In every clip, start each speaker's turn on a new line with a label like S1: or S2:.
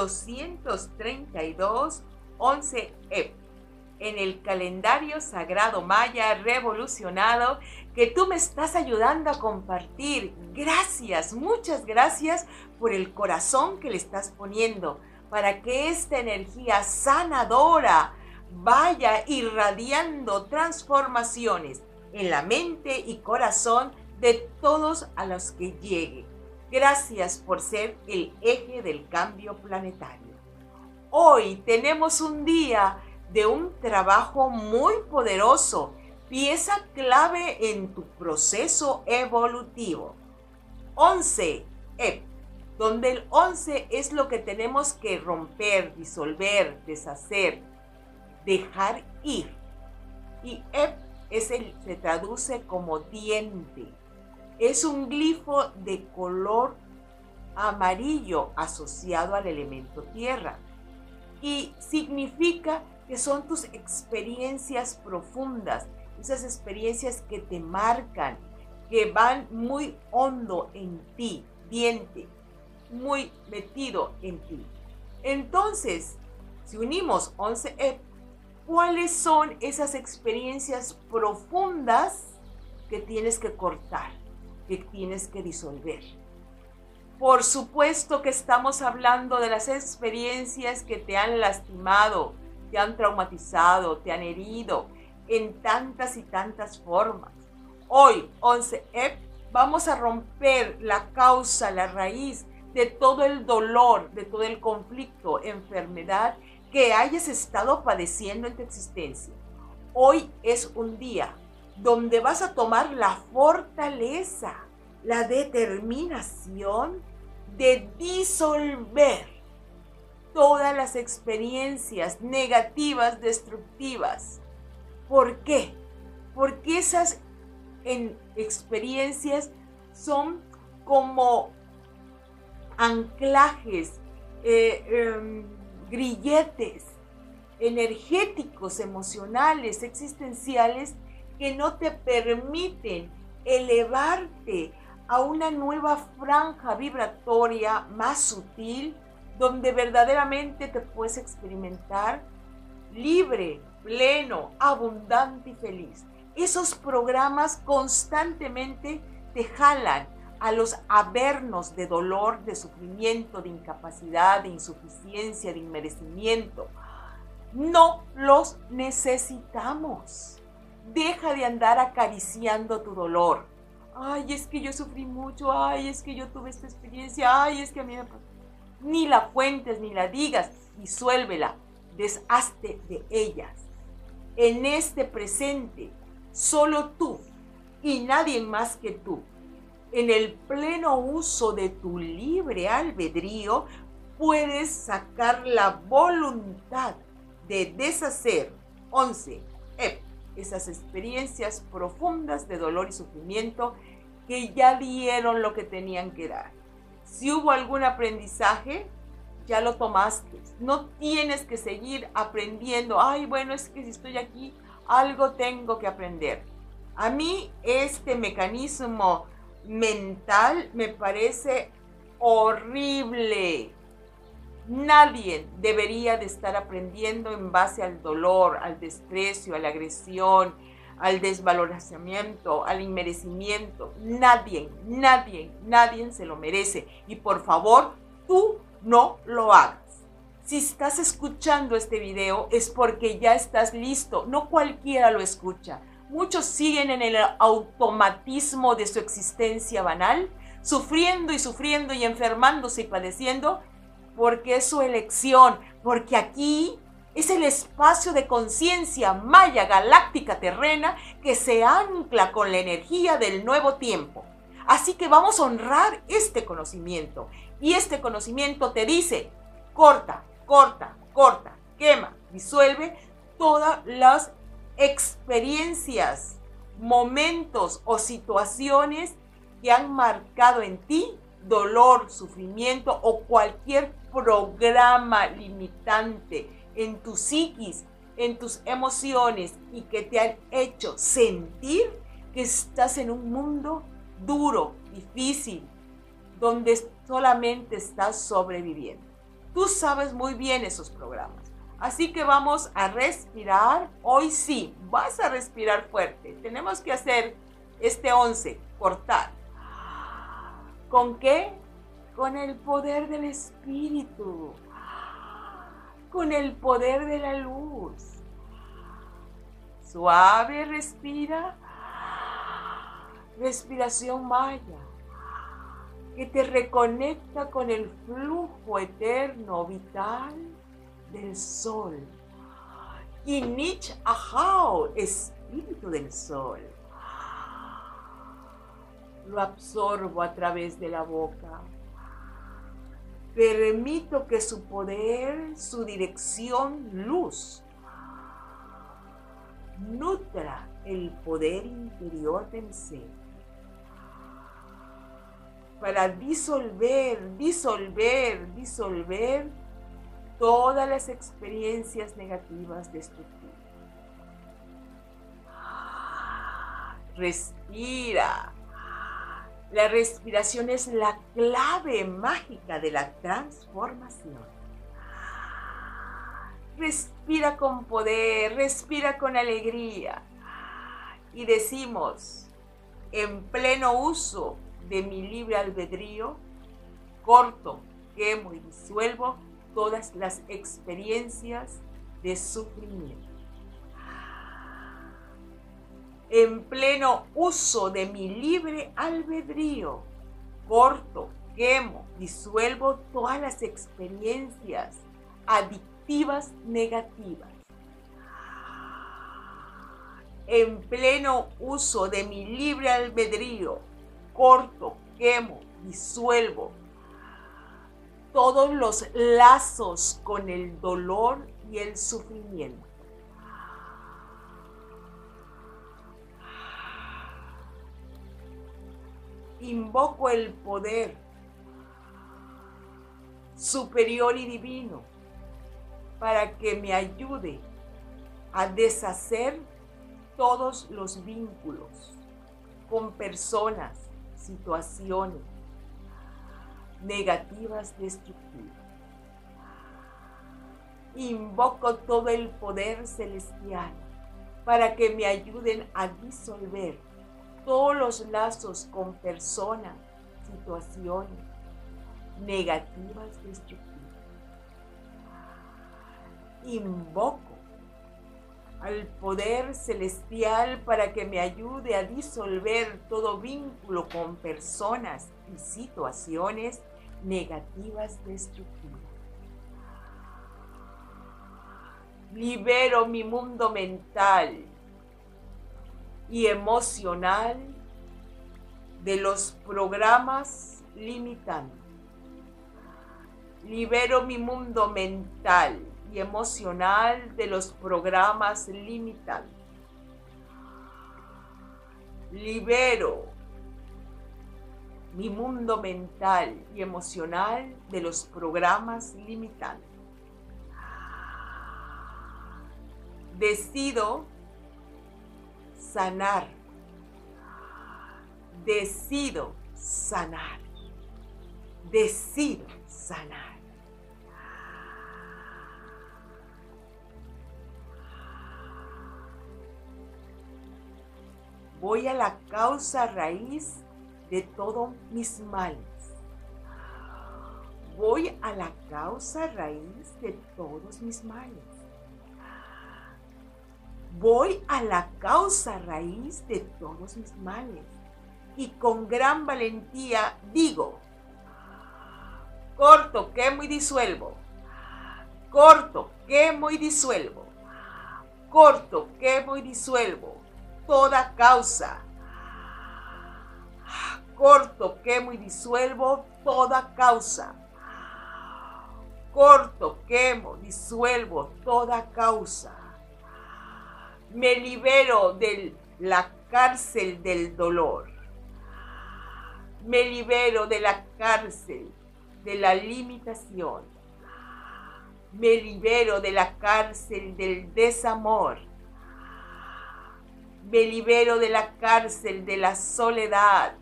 S1: 232 11 EP en el calendario sagrado maya revolucionado que tú me estás ayudando a compartir. Gracias, muchas gracias por el corazón que le estás poniendo para que esta energía sanadora vaya irradiando transformaciones en la mente y corazón de todos a los que llegue. Gracias por ser el eje del cambio planetario. Hoy tenemos un día de un trabajo muy poderoso, pieza clave en tu proceso evolutivo. 11. EP, donde el 11 es lo que tenemos que romper, disolver, deshacer, dejar ir. Y EP es el, se traduce como diente. Es un glifo de color amarillo asociado al elemento tierra y significa que son tus experiencias profundas, esas experiencias que te marcan, que van muy hondo en ti, diente, muy metido en ti. Entonces, si unimos 11E, ¿cuáles son esas experiencias profundas que tienes que cortar, que tienes que disolver? Por supuesto que estamos hablando de las experiencias que te han lastimado, te han traumatizado, te han herido en tantas y tantas formas. Hoy, 11F, vamos a romper la causa, la raíz de todo el dolor, de todo el conflicto, enfermedad que hayas estado padeciendo en tu existencia. Hoy es un día donde vas a tomar la fortaleza, la determinación de disolver todas las experiencias negativas, destructivas. ¿Por qué? Porque esas experiencias son como anclajes, eh, em, grilletes energéticos, emocionales, existenciales, que no te permiten elevarte a una nueva franja vibratoria más sutil, donde verdaderamente te puedes experimentar libre, pleno, abundante y feliz. Esos programas constantemente te jalan a los avernos de dolor, de sufrimiento, de incapacidad, de insuficiencia, de inmerecimiento. No los necesitamos. Deja de andar acariciando tu dolor. Ay, es que yo sufrí mucho. Ay, es que yo tuve esta experiencia. Ay, es que a mí me pasó ni la fuentes ni la digas, disuélvela, deshazte de ellas. En este presente, solo tú y nadie más que tú, en el pleno uso de tu libre albedrío, puedes sacar la voluntad de deshacer, 11, esas experiencias profundas de dolor y sufrimiento que ya dieron lo que tenían que dar. Si hubo algún aprendizaje, ya lo tomaste. No tienes que seguir aprendiendo. Ay, bueno, es que si estoy aquí, algo tengo que aprender. A mí este mecanismo mental me parece horrible. Nadie debería de estar aprendiendo en base al dolor, al desprecio, a la agresión, al desvalorizamiento, al inmerecimiento. Nadie, nadie, nadie se lo merece. Y por favor, tú no lo hagas. Si estás escuchando este video es porque ya estás listo. No cualquiera lo escucha. Muchos siguen en el automatismo de su existencia banal, sufriendo y sufriendo y enfermándose y padeciendo, porque es su elección, porque aquí es el espacio de conciencia maya galáctica terrena que se ancla con la energía del nuevo tiempo. Así que vamos a honrar este conocimiento. Y este conocimiento te dice, corta, corta, corta, quema, disuelve todas las experiencias, momentos o situaciones que han marcado en ti dolor, sufrimiento o cualquier programa limitante en tu psiquis, en tus emociones y que te han hecho sentir que estás en un mundo duro, difícil, donde solamente estás sobreviviendo. Tú sabes muy bien esos programas. Así que vamos a respirar. Hoy sí, vas a respirar fuerte. Tenemos que hacer este 11, cortar. ¿Con qué? Con el poder del Espíritu. Con el poder de la luz. Suave, respira. Respiración maya que te reconecta con el flujo eterno, vital del sol. Y Nich Ahau, espíritu del sol. Lo absorbo a través de la boca. Permito que su poder, su dirección, luz, nutra el poder interior del ser para disolver, disolver, disolver todas las experiencias negativas destructivas. Respira. La respiración es la clave mágica de la transformación. Respira con poder, respira con alegría. Y decimos, en pleno uso de mi libre albedrío, corto, quemo y disuelvo todas las experiencias de sufrimiento. En pleno uso de mi libre albedrío, corto, quemo, disuelvo todas las experiencias adictivas negativas. En pleno uso de mi libre albedrío, corto, quemo, disuelvo todos los lazos con el dolor y el sufrimiento. Invoco el poder superior y divino para que me ayude a deshacer todos los vínculos con personas, situaciones negativas destructivas. Invoco todo el poder celestial para que me ayuden a disolver todos los lazos con personas, situaciones negativas destructivas. Invoco al poder celestial para que me ayude a disolver todo vínculo con personas y situaciones negativas destructivas. Libero mi mundo mental y emocional de los programas limitantes. Libero mi mundo mental y emocional de los programas limitantes. Libero mi mundo mental y emocional de los programas limitantes. Decido sanar. Decido sanar. Decido sanar. voy a la causa raíz de todos mis males. Voy a la causa raíz de todos mis males. Voy a la causa raíz de todos mis males. Y con gran valentía digo, corto, quemo y disuelvo. Corto, quemo y disuelvo. Corto, quemo y disuelvo toda causa. Corto, quemo y disuelvo toda causa. Corto, quemo, disuelvo toda causa. Me libero de la cárcel del dolor. Me libero de la cárcel de la limitación. Me libero de la cárcel del desamor me libero de la cárcel de la soledad.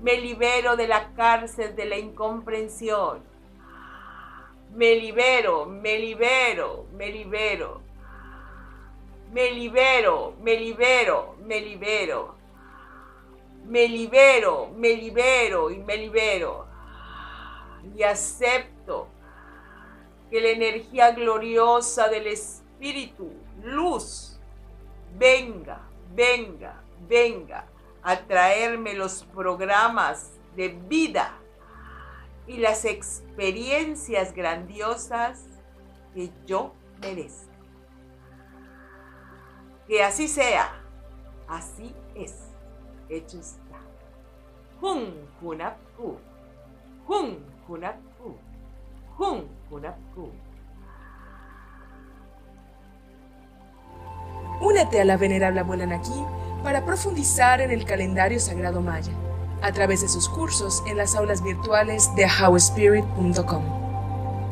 S1: Me libero de la cárcel de la incomprensión. Me libero, me libero, me libero. Me libero, me libero, me libero. Me libero, me libero y me libero. Y acepto que la energía gloriosa del Espíritu, luz, venga, venga, venga a traerme los programas de vida y las experiencias grandiosas que yo merezco. Que así sea, así es, hecho está. Hun Hunapku, Hun Hunapku, Hun Hunapku.
S2: Únete a la venerable abuela Naki para profundizar en el calendario sagrado maya a través de sus cursos en las aulas virtuales de howspirit.com.